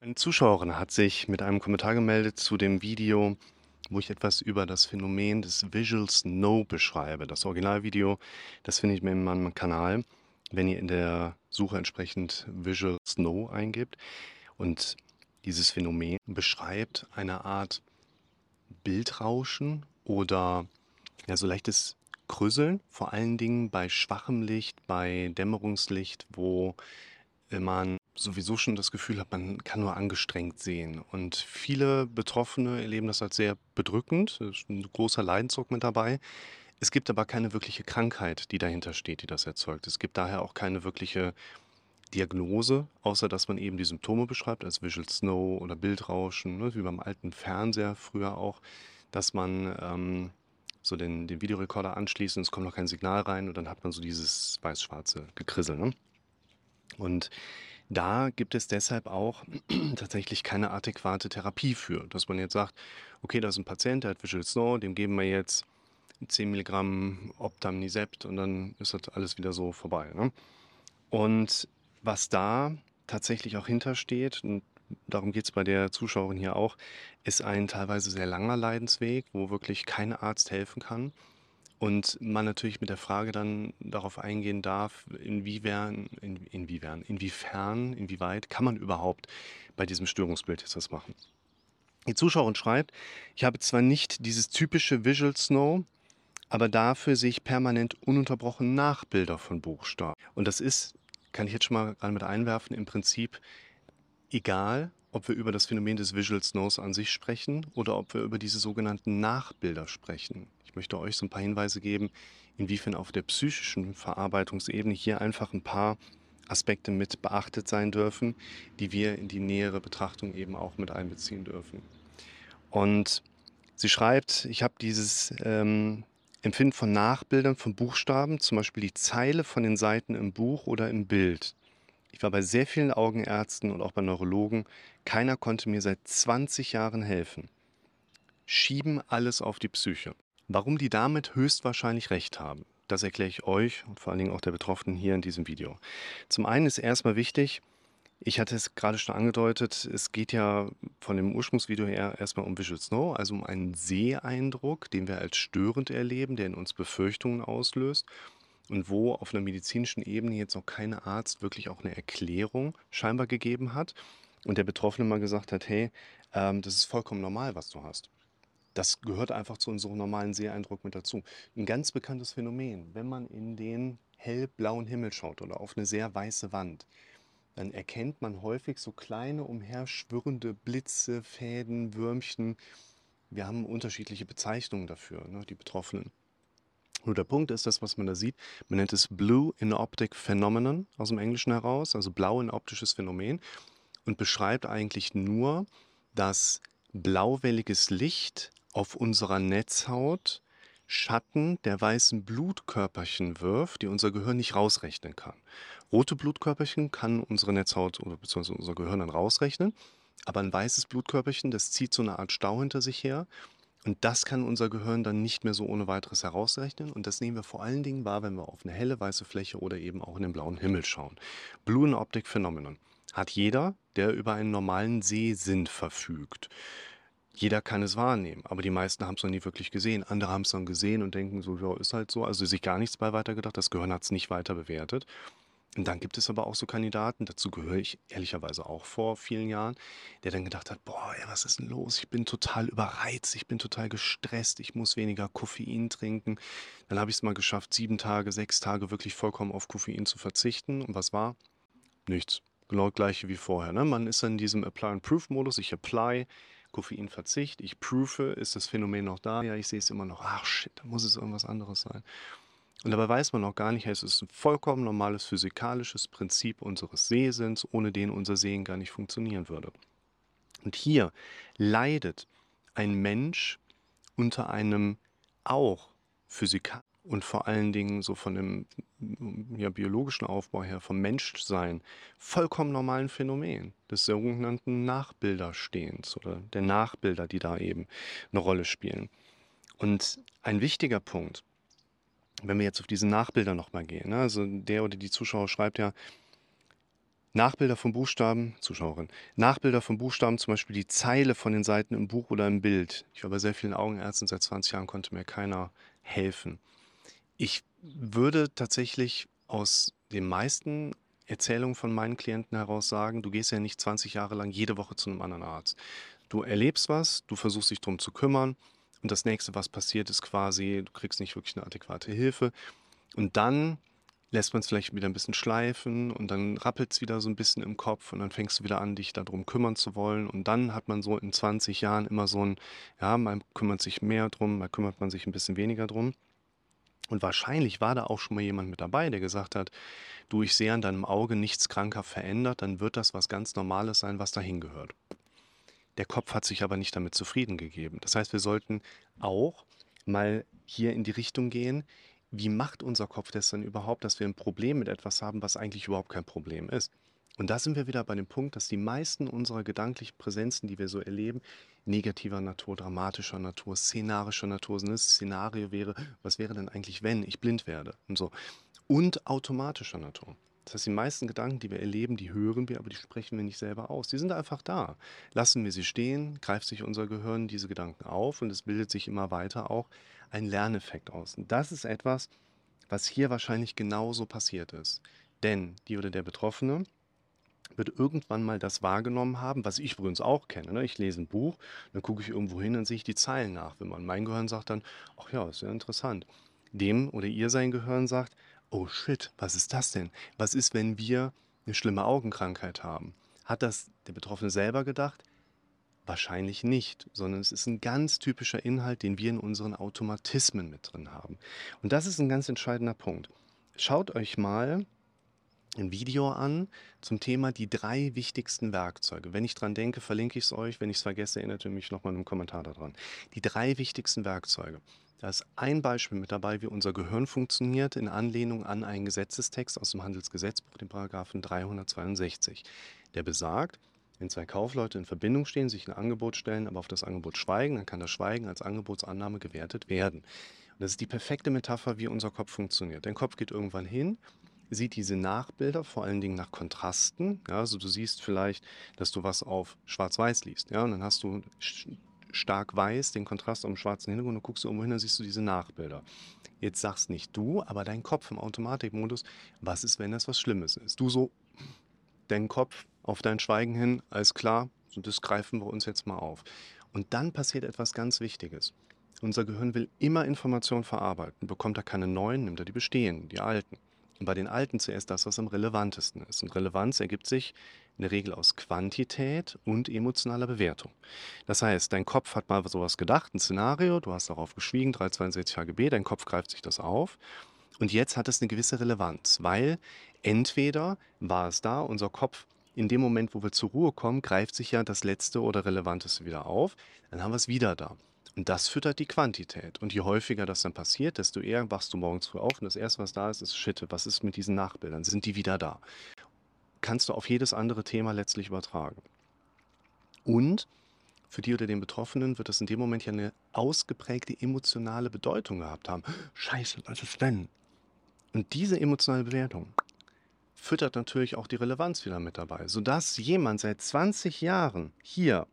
Eine Zuschauerin hat sich mit einem Kommentar gemeldet zu dem Video, wo ich etwas über das Phänomen des Visual Snow beschreibe. Das Originalvideo, das findet ihr in meinem Kanal, wenn ihr in der Suche entsprechend Visual Snow eingibt. Und dieses Phänomen beschreibt eine Art Bildrauschen oder ja, so leichtes Krüsseln, vor allen Dingen bei schwachem Licht, bei Dämmerungslicht, wo man sowieso schon das Gefühl hat, man kann nur angestrengt sehen. Und viele Betroffene erleben das als sehr bedrückend. Es ist ein großer Leidensdruck mit dabei. Es gibt aber keine wirkliche Krankheit, die dahinter steht, die das erzeugt. Es gibt daher auch keine wirkliche Diagnose, außer dass man eben die Symptome beschreibt, als Visual Snow oder Bildrauschen, ne, wie beim alten Fernseher früher auch, dass man ähm, so den, den Videorekorder anschließt und es kommt noch kein Signal rein und dann hat man so dieses weiß-schwarze Gekrissel. Ne? Und da gibt es deshalb auch tatsächlich keine adäquate Therapie für, dass man jetzt sagt, okay, da ist ein Patient, der hat Visual Snow, dem geben wir jetzt 10 Milligramm Optamnisept und dann ist das alles wieder so vorbei. Ne? Und was da tatsächlich auch hintersteht, und darum geht es bei der Zuschauerin hier auch, ist ein teilweise sehr langer Leidensweg, wo wirklich kein Arzt helfen kann. Und man natürlich mit der Frage dann darauf eingehen darf, inwiefern, in, inwiefern, inwiefern, inwieweit kann man überhaupt bei diesem Störungsbild jetzt was machen. Die Zuschauerin schreibt, ich habe zwar nicht dieses typische Visual Snow, aber dafür sehe ich permanent ununterbrochen Nachbilder von Buchstaben. Und das ist, kann ich jetzt schon mal gerade mit einwerfen, im Prinzip egal, ob wir über das Phänomen des Visual Snows an sich sprechen oder ob wir über diese sogenannten Nachbilder sprechen. Ich möchte euch so ein paar Hinweise geben, inwiefern auf der psychischen Verarbeitungsebene hier einfach ein paar Aspekte mit beachtet sein dürfen, die wir in die nähere Betrachtung eben auch mit einbeziehen dürfen. Und sie schreibt, ich habe dieses ähm, Empfinden von Nachbildern von Buchstaben, zum Beispiel die Zeile von den Seiten im Buch oder im Bild. Ich war bei sehr vielen Augenärzten und auch bei Neurologen. Keiner konnte mir seit 20 Jahren helfen. Schieben alles auf die Psyche. Warum die damit höchstwahrscheinlich recht haben, das erkläre ich euch und vor allen Dingen auch der Betroffenen hier in diesem Video. Zum einen ist erstmal wichtig, ich hatte es gerade schon angedeutet, es geht ja von dem Ursprungsvideo her erstmal um Visual Snow, also um einen Seeeindruck, den wir als störend erleben, der in uns Befürchtungen auslöst und wo auf einer medizinischen Ebene jetzt noch kein Arzt wirklich auch eine Erklärung scheinbar gegeben hat und der Betroffene mal gesagt hat, hey, ähm, das ist vollkommen normal, was du hast. Das gehört einfach zu unserem normalen Seheindruck mit dazu. Ein ganz bekanntes Phänomen, wenn man in den hellblauen Himmel schaut oder auf eine sehr weiße Wand, dann erkennt man häufig so kleine umherschwirrende Blitze, Fäden, Würmchen. Wir haben unterschiedliche Bezeichnungen dafür, ne, die Betroffenen. Nur der Punkt ist, das, was man da sieht, man nennt es Blue in Optic Phenomenon aus dem Englischen heraus, also blau in optisches Phänomen und beschreibt eigentlich nur, dass blauwelliges Licht auf unserer Netzhaut Schatten der weißen Blutkörperchen wirft, die unser Gehirn nicht rausrechnen kann. Rote Blutkörperchen kann unsere Netzhaut oder beziehungsweise unser Gehirn dann rausrechnen, aber ein weißes Blutkörperchen, das zieht so eine Art Stau hinter sich her und das kann unser Gehirn dann nicht mehr so ohne weiteres herausrechnen. Und das nehmen wir vor allen Dingen wahr, wenn wir auf eine helle weiße Fläche oder eben auch in den blauen Himmel schauen. Blue in Optic Phenomenon hat jeder, der über einen normalen Sehsinn verfügt. Jeder kann es wahrnehmen, aber die meisten haben es noch nie wirklich gesehen. Andere haben es dann gesehen und denken so, ja, ist halt so. Also sich gar nichts bei weitergedacht. Das Gehirn hat es nicht weiter bewertet. Und dann gibt es aber auch so Kandidaten, dazu gehöre ich ehrlicherweise auch vor vielen Jahren, der dann gedacht hat, boah, ey, was ist denn los? Ich bin total überreizt, ich bin total gestresst, ich muss weniger Koffein trinken. Dann habe ich es mal geschafft, sieben Tage, sechs Tage wirklich vollkommen auf Koffein zu verzichten. Und was war? Nichts. Genau gleiche wie vorher. Ne? Man ist in diesem Apply-and-Proof-Modus. Ich apply, Koffeinverzicht, ich prüfe, ist das Phänomen noch da? Ja, ich sehe es immer noch. Ach shit, da muss es irgendwas anderes sein. Und dabei weiß man noch gar nicht, es ist ein vollkommen normales physikalisches Prinzip unseres Sehsinns, ohne den unser Sehen gar nicht funktionieren würde. Und hier leidet ein Mensch unter einem auch physikalischen und vor allen Dingen so von dem ja, biologischen Aufbau her, vom Menschsein, vollkommen normalen Phänomen des sogenannten Nachbilderstehens oder der Nachbilder, die da eben eine Rolle spielen. Und ein wichtiger Punkt, wenn wir jetzt auf diese Nachbilder nochmal gehen, ne, also der oder die Zuschauer schreibt ja, Nachbilder von Buchstaben, Zuschauerin, Nachbilder von Buchstaben, zum Beispiel die Zeile von den Seiten im Buch oder im Bild. Ich war bei sehr vielen Augenärzten seit 20 Jahren, konnte mir keiner helfen. Ich würde tatsächlich aus den meisten Erzählungen von meinen Klienten heraus sagen, du gehst ja nicht 20 Jahre lang jede Woche zu einem anderen Arzt. Du erlebst was, du versuchst dich darum zu kümmern und das nächste, was passiert, ist quasi, du kriegst nicht wirklich eine adäquate Hilfe und dann lässt man es vielleicht wieder ein bisschen schleifen und dann rappelt es wieder so ein bisschen im Kopf und dann fängst du wieder an, dich darum kümmern zu wollen und dann hat man so in 20 Jahren immer so ein, ja, man kümmert sich mehr drum, mal kümmert man sich ein bisschen weniger drum. Und wahrscheinlich war da auch schon mal jemand mit dabei, der gesagt hat, du, ich sehe an deinem Auge nichts krankhaft verändert, dann wird das was ganz Normales sein, was dahin gehört. Der Kopf hat sich aber nicht damit zufrieden gegeben. Das heißt, wir sollten auch mal hier in die Richtung gehen, wie macht unser Kopf das denn überhaupt, dass wir ein Problem mit etwas haben, was eigentlich überhaupt kein Problem ist? Und da sind wir wieder bei dem Punkt, dass die meisten unserer gedanklichen Präsenzen, die wir so erleben, negativer Natur, dramatischer Natur, szenarischer Natur sind. Das Szenario wäre, was wäre denn eigentlich, wenn ich blind werde? Und so. Und automatischer Natur. Das heißt, die meisten Gedanken, die wir erleben, die hören wir, aber die sprechen wir nicht selber aus. Die sind einfach da. Lassen wir sie stehen, greift sich unser Gehirn diese Gedanken auf und es bildet sich immer weiter auch ein Lerneffekt aus. Und das ist etwas, was hier wahrscheinlich genauso passiert ist. Denn die oder der Betroffene wird irgendwann mal das wahrgenommen haben, was ich übrigens auch kenne. Ne? Ich lese ein Buch, dann gucke ich irgendwo hin, dann sehe ich die Zeilen nach. Wenn man mein Gehirn sagt dann, ach ja, ist ja interessant. Dem oder ihr sein Gehirn sagt, oh shit, was ist das denn? Was ist, wenn wir eine schlimme Augenkrankheit haben? Hat das der Betroffene selber gedacht? Wahrscheinlich nicht, sondern es ist ein ganz typischer Inhalt, den wir in unseren Automatismen mit drin haben. Und das ist ein ganz entscheidender Punkt. Schaut euch mal ein Video an zum Thema die drei wichtigsten Werkzeuge. Wenn ich dran denke, verlinke ich es euch. Wenn ich es vergesse, erinnert ihr mich nochmal in einem Kommentar daran. Die drei wichtigsten Werkzeuge. Da ist ein Beispiel mit dabei, wie unser Gehirn funktioniert, in Anlehnung an einen Gesetzestext aus dem Handelsgesetzbuch, den Paragraphen 362. Der besagt, wenn zwei Kaufleute in Verbindung stehen, sich ein Angebot stellen, aber auf das Angebot schweigen, dann kann das Schweigen als Angebotsannahme gewertet werden. Und das ist die perfekte Metapher, wie unser Kopf funktioniert. Dein Kopf geht irgendwann hin, sieht diese Nachbilder, vor allen Dingen nach Kontrasten. Ja, also du siehst vielleicht, dass du was auf Schwarz-Weiß liest. Ja, und dann hast du stark weiß, den Kontrast am schwarzen Hintergrund und guckst du irgendwo hin, dann siehst du diese Nachbilder. Jetzt sagst nicht du, aber dein Kopf im Automatikmodus, was ist, wenn das was Schlimmes ist? Du so, dein Kopf auf dein Schweigen hin, alles klar, so das greifen wir uns jetzt mal auf. Und dann passiert etwas ganz Wichtiges. Unser Gehirn will immer Informationen verarbeiten. Bekommt er keine neuen, nimmt er die bestehenden, die alten. Bei den alten zuerst das, was am relevantesten ist. Und Relevanz ergibt sich in der Regel aus Quantität und emotionaler Bewertung. Das heißt, dein Kopf hat mal sowas gedacht, ein Szenario, du hast darauf geschwiegen, 362 HGB, dein Kopf greift sich das auf. Und jetzt hat es eine gewisse Relevanz, weil entweder war es da, unser Kopf in dem Moment, wo wir zur Ruhe kommen, greift sich ja das Letzte oder Relevanteste wieder auf, dann haben wir es wieder da. Und das füttert die Quantität. Und je häufiger das dann passiert, desto eher wachst du morgens früh auf und das Erste, was da ist, ist Shit, was ist mit diesen Nachbildern? Sind die wieder da? Kannst du auf jedes andere Thema letztlich übertragen. Und für die oder den Betroffenen wird das in dem Moment ja eine ausgeprägte emotionale Bedeutung gehabt haben. Scheiße, was ist denn? Und diese emotionale Bewertung, füttert natürlich auch die Relevanz wieder mit dabei, sodass jemand seit 20 Jahren hier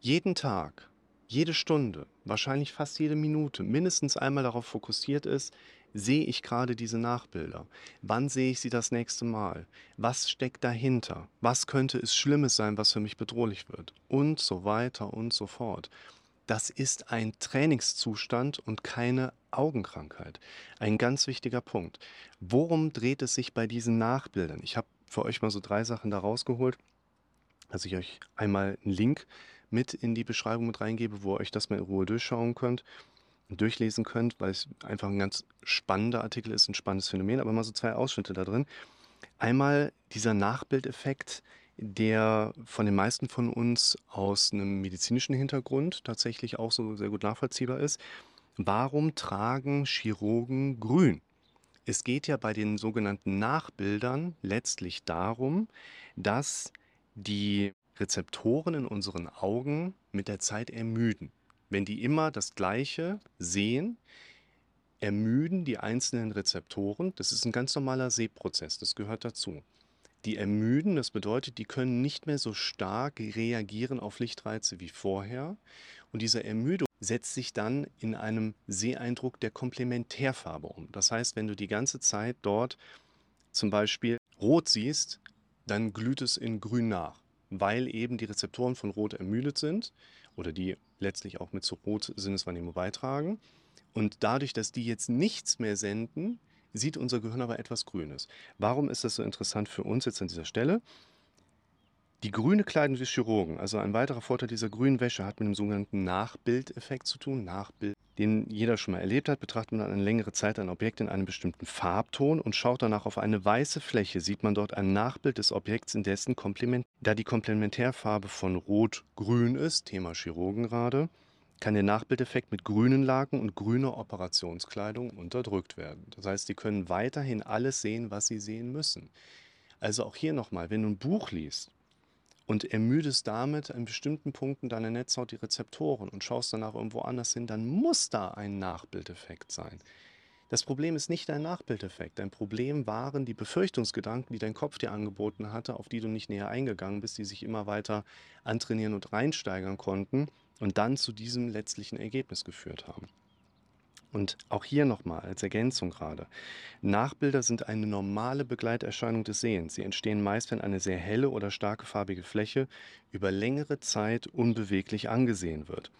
jeden Tag, jede Stunde, wahrscheinlich fast jede Minute mindestens einmal darauf fokussiert ist, sehe ich gerade diese Nachbilder? Wann sehe ich sie das nächste Mal? Was steckt dahinter? Was könnte es Schlimmes sein, was für mich bedrohlich wird? Und so weiter und so fort. Das ist ein Trainingszustand und keine Augenkrankheit. Ein ganz wichtiger Punkt. Worum dreht es sich bei diesen Nachbildern? Ich habe für euch mal so drei Sachen da rausgeholt, dass ich euch einmal einen Link mit in die Beschreibung mit reingebe, wo ihr euch das mal in Ruhe durchschauen könnt durchlesen könnt, weil es einfach ein ganz spannender Artikel ist, ein spannendes Phänomen, aber mal so zwei Ausschnitte da drin. Einmal dieser Nachbildeffekt, der von den meisten von uns aus einem medizinischen Hintergrund tatsächlich auch so sehr gut nachvollziehbar ist. Warum tragen Chirurgen grün? Es geht ja bei den sogenannten Nachbildern letztlich darum, dass die Rezeptoren in unseren Augen mit der Zeit ermüden. Wenn die immer das Gleiche sehen, ermüden die einzelnen Rezeptoren. Das ist ein ganz normaler Sehprozess, das gehört dazu. Die ermüden, das bedeutet, die können nicht mehr so stark reagieren auf Lichtreize wie vorher. Und diese Ermüdung setzt sich dann in einem Seheindruck der Komplementärfarbe um. Das heißt, wenn du die ganze Zeit dort zum Beispiel rot siehst, dann glüht es in grün nach, weil eben die Rezeptoren von Rot ermüdet sind oder die letztlich auch mit zur Rot-Sinneswahrnehmung beitragen. Und dadurch, dass die jetzt nichts mehr senden, sieht unser Gehirn aber etwas Grünes. Warum ist das so interessant für uns jetzt an dieser Stelle? Die grüne Kleidung des Chirurgen, also ein weiterer Vorteil dieser grünen Wäsche, hat mit dem sogenannten Nachbildeffekt zu tun. Nachbild, den jeder schon mal erlebt hat, betrachtet man eine längere Zeit ein Objekt in einem bestimmten Farbton und schaut danach auf eine weiße Fläche, sieht man dort ein Nachbild des Objekts in dessen Komplement. Da die Komplementärfarbe von Rot-Grün ist, Thema Chirurgen gerade, kann der Nachbildeffekt mit grünen Laken und grüner Operationskleidung unterdrückt werden. Das heißt, die können weiterhin alles sehen, was sie sehen müssen. Also auch hier nochmal, wenn du ein Buch liest, und ermüdest damit an bestimmten Punkten deiner Netzhaut die Rezeptoren und schaust danach irgendwo anders hin, dann muss da ein Nachbildeffekt sein. Das Problem ist nicht dein Nachbildeffekt. Dein Problem waren die Befürchtungsgedanken, die dein Kopf dir angeboten hatte, auf die du nicht näher eingegangen bist, die sich immer weiter antrainieren und reinsteigern konnten und dann zu diesem letztlichen Ergebnis geführt haben. Und auch hier nochmal als Ergänzung gerade. Nachbilder sind eine normale Begleiterscheinung des Sehens. Sie entstehen meist, wenn eine sehr helle oder starke farbige Fläche über längere Zeit unbeweglich angesehen wird.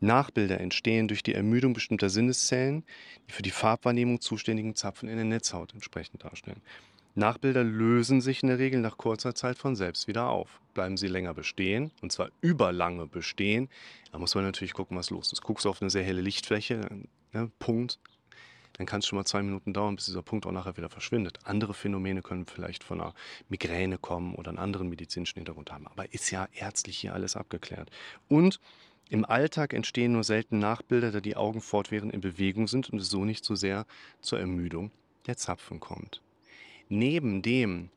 Nachbilder entstehen durch die Ermüdung bestimmter Sinneszellen, die für die Farbwahrnehmung zuständigen Zapfen in der Netzhaut entsprechend darstellen. Nachbilder lösen sich in der Regel nach kurzer Zeit von selbst wieder auf. Bleiben sie länger bestehen, und zwar überlange bestehen, da muss man natürlich gucken, was los ist. Guckst du auf eine sehr helle Lichtfläche, ne, Punkt, dann kann es schon mal zwei Minuten dauern, bis dieser Punkt auch nachher wieder verschwindet. Andere Phänomene können vielleicht von einer Migräne kommen oder einen anderen medizinischen Hintergrund haben. Aber ist ja ärztlich hier alles abgeklärt. Und im Alltag entstehen nur selten Nachbilder, da die Augen fortwährend in Bewegung sind und es so nicht so sehr zur Ermüdung der Zapfen kommt neben dem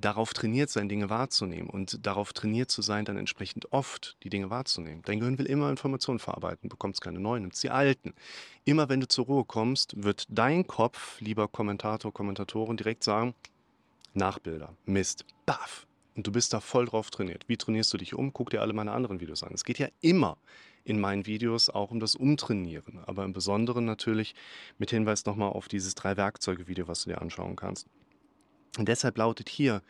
darauf trainiert sein, Dinge wahrzunehmen und darauf trainiert zu sein, dann entsprechend oft die Dinge wahrzunehmen. Dein Gehirn will immer Informationen verarbeiten, bekommst keine neuen, nimmst die alten. Immer wenn du zur Ruhe kommst, wird dein Kopf, lieber Kommentator, Kommentatorin, direkt sagen, Nachbilder, Mist, baff. Und du bist da voll drauf trainiert. Wie trainierst du dich um? Guck dir alle meine anderen Videos an. Es geht ja immer in meinen Videos auch um das Umtrainieren, aber im Besonderen natürlich mit Hinweis nochmal auf dieses Drei-Werkzeuge-Video, was du dir anschauen kannst. Und deshalb lautet hier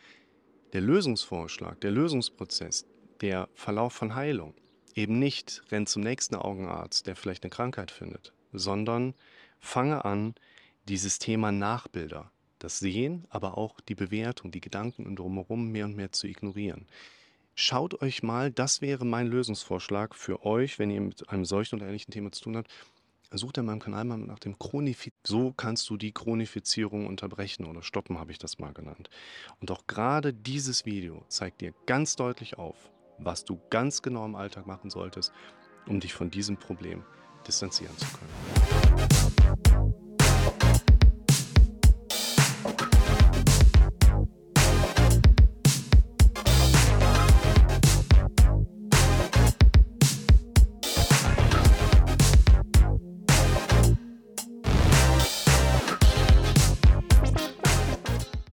der Lösungsvorschlag, der Lösungsprozess, der Verlauf von Heilung eben nicht, renn zum nächsten Augenarzt, der vielleicht eine Krankheit findet, sondern fange an, dieses Thema Nachbilder, das Sehen, aber auch die Bewertung, die Gedanken und drumherum mehr und mehr zu ignorieren. Schaut euch mal, das wäre mein Lösungsvorschlag für euch, wenn ihr mit einem solchen oder ähnlichen Thema zu tun habt, Sucht in meinem Kanal mal nach dem Chronifizieren. So kannst du die Chronifizierung unterbrechen oder stoppen, habe ich das mal genannt. Und auch gerade dieses Video zeigt dir ganz deutlich auf, was du ganz genau im Alltag machen solltest, um dich von diesem Problem distanzieren zu können.